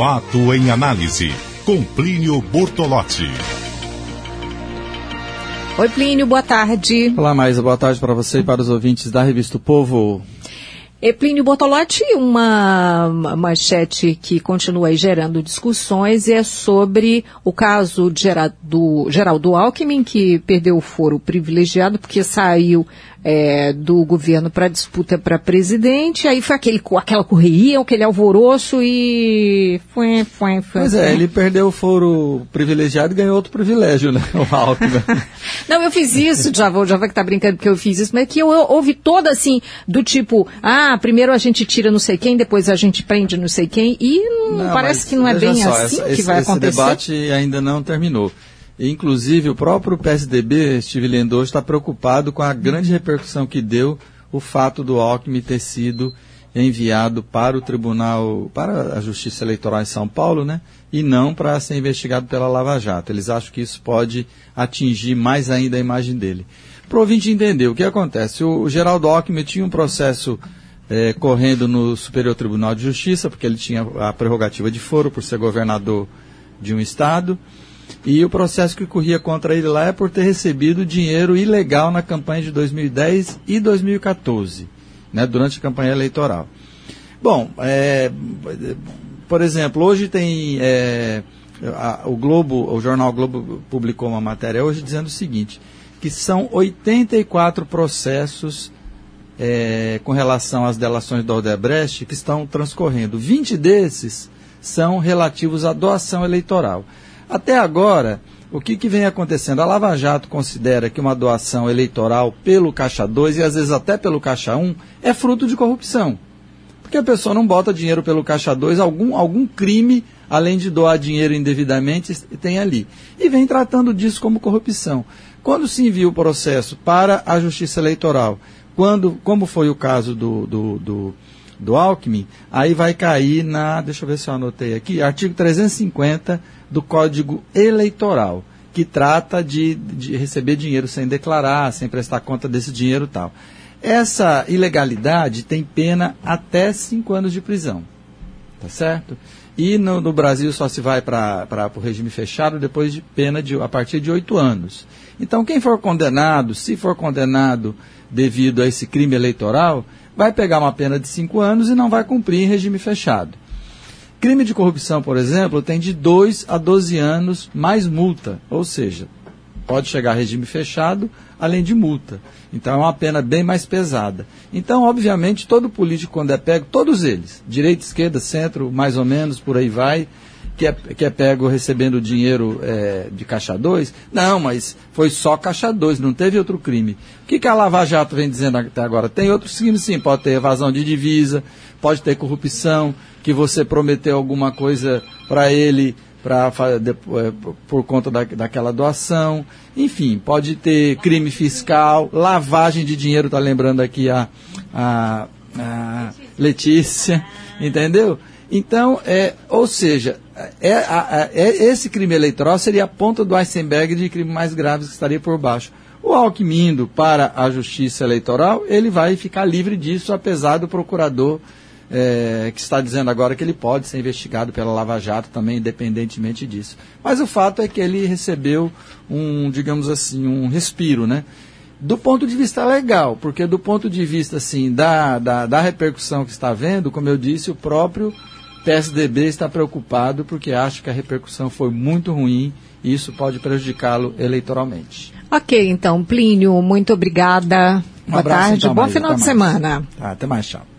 Fato em análise, com Plínio Bortolotti. Oi, Plínio, boa tarde. Olá, Maísa, boa tarde para você e para os ouvintes da Revista o Povo. Plínio Bortolotti, uma manchete que continua aí gerando discussões é sobre o caso de Geraldo, Geraldo Alckmin, que perdeu o foro privilegiado porque saiu é, do governo para disputa para presidente, aí foi aquele, aquela correria, aquele alvoroço e foi, foi, foi. Pois é, ele perdeu o foro privilegiado e ganhou outro privilégio, né, o Alckmin. Não, eu fiz isso, já vai que tá brincando que eu fiz isso, mas que eu, eu ouvi toda assim, do tipo, ah, primeiro a gente tira não sei quem, depois a gente prende não sei quem, e não, parece que não é bem só, assim essa, que esse, vai acontecer. Esse debate ainda não terminou. Inclusive, o próprio PSDB, Steve Lendor, está preocupado com a grande repercussão que deu o fato do Alckmin ter sido enviado para o Tribunal, para a Justiça Eleitoral em São Paulo, né? E não para ser investigado pela Lava Jato. Eles acham que isso pode atingir mais ainda a imagem dele. Para entender, o que acontece? O, Geraldo Alckmin tinha um processo eh, correndo no Superior Tribunal de Justiça, porque ele tinha a prerrogativa de foro por ser governador de um estado. E o processo que corria contra ele lá é por ter recebido dinheiro ilegal na campanha de 2010 e 2014, né, durante a campanha eleitoral. Bom, é, por exemplo, hoje tem. É, a, o Globo, o jornal Globo publicou uma matéria hoje dizendo o seguinte: que são 84 processos é, com relação às delações do Odebrecht que estão transcorrendo. 20 desses são relativos à doação eleitoral. Até agora, o que, que, vem acontecendo? A Lava Jato considera que uma doação eleitoral pelo Caixa 2 e às vezes até pelo Caixa 1 é fruto de corrupção. Porque a pessoa não bota dinheiro pelo Caixa 2, algum, algum crime, além de doar dinheiro indevidamente, tem ali. E vem tratando disso como corrupção. Quando se envia o processo para a Justiça Eleitoral, quando, como foi o caso do, do, do do Alckmin, aí vai cair na, deixa eu ver se eu anotei aqui, artigo 350 do Código Eleitoral, que trata de, de receber dinheiro sem declarar, sem prestar conta desse dinheiro tal. Essa ilegalidade tem pena até cinco anos de prisão. Tá certo? E no, no Brasil só se vai para o regime fechado depois de pena de, a partir de oito anos. Então, quem for condenado, se for condenado devido a esse crime eleitoral, vai pegar uma pena de cinco anos e não vai cumprir em regime fechado. Crime de corrupção, por exemplo, tem de 2 a 12 anos mais multa, ou seja, pode chegar a regime fechado, além de multa. Então é uma pena bem mais pesada. Então, obviamente, todo político, quando é pego, todos eles, direita, esquerda, centro, mais ou menos, por aí vai, que é, que é pego recebendo dinheiro é, de Caixa 2, não, mas foi só Caixa 2, não teve outro crime. O que, que a Lava Jato vem dizendo até agora? Tem outros crimes sim, pode ter evasão de divisa, pode ter corrupção, que você prometeu alguma coisa para ele pra, por conta da, daquela doação. Enfim, pode ter crime fiscal, lavagem de dinheiro, está lembrando aqui a, a, a Letícia, entendeu? Então, é, ou seja, é, é, esse crime eleitoral seria a ponta do iceberg de crime mais graves que estaria por baixo. O Alckmin para a justiça eleitoral, ele vai ficar livre disso, apesar do procurador é, que está dizendo agora que ele pode ser investigado pela Lava Jato também, independentemente disso. Mas o fato é que ele recebeu um, digamos assim, um respiro, né? Do ponto de vista legal, porque do ponto de vista assim da, da, da repercussão que está vendo, como eu disse, o próprio PSDB está preocupado porque acha que a repercussão foi muito ruim e isso pode prejudicá-lo eleitoralmente. Ok, então, Plínio, muito obrigada. Um Boa abraço, tarde, então, bom final de mais. semana. Tá, até mais, tchau.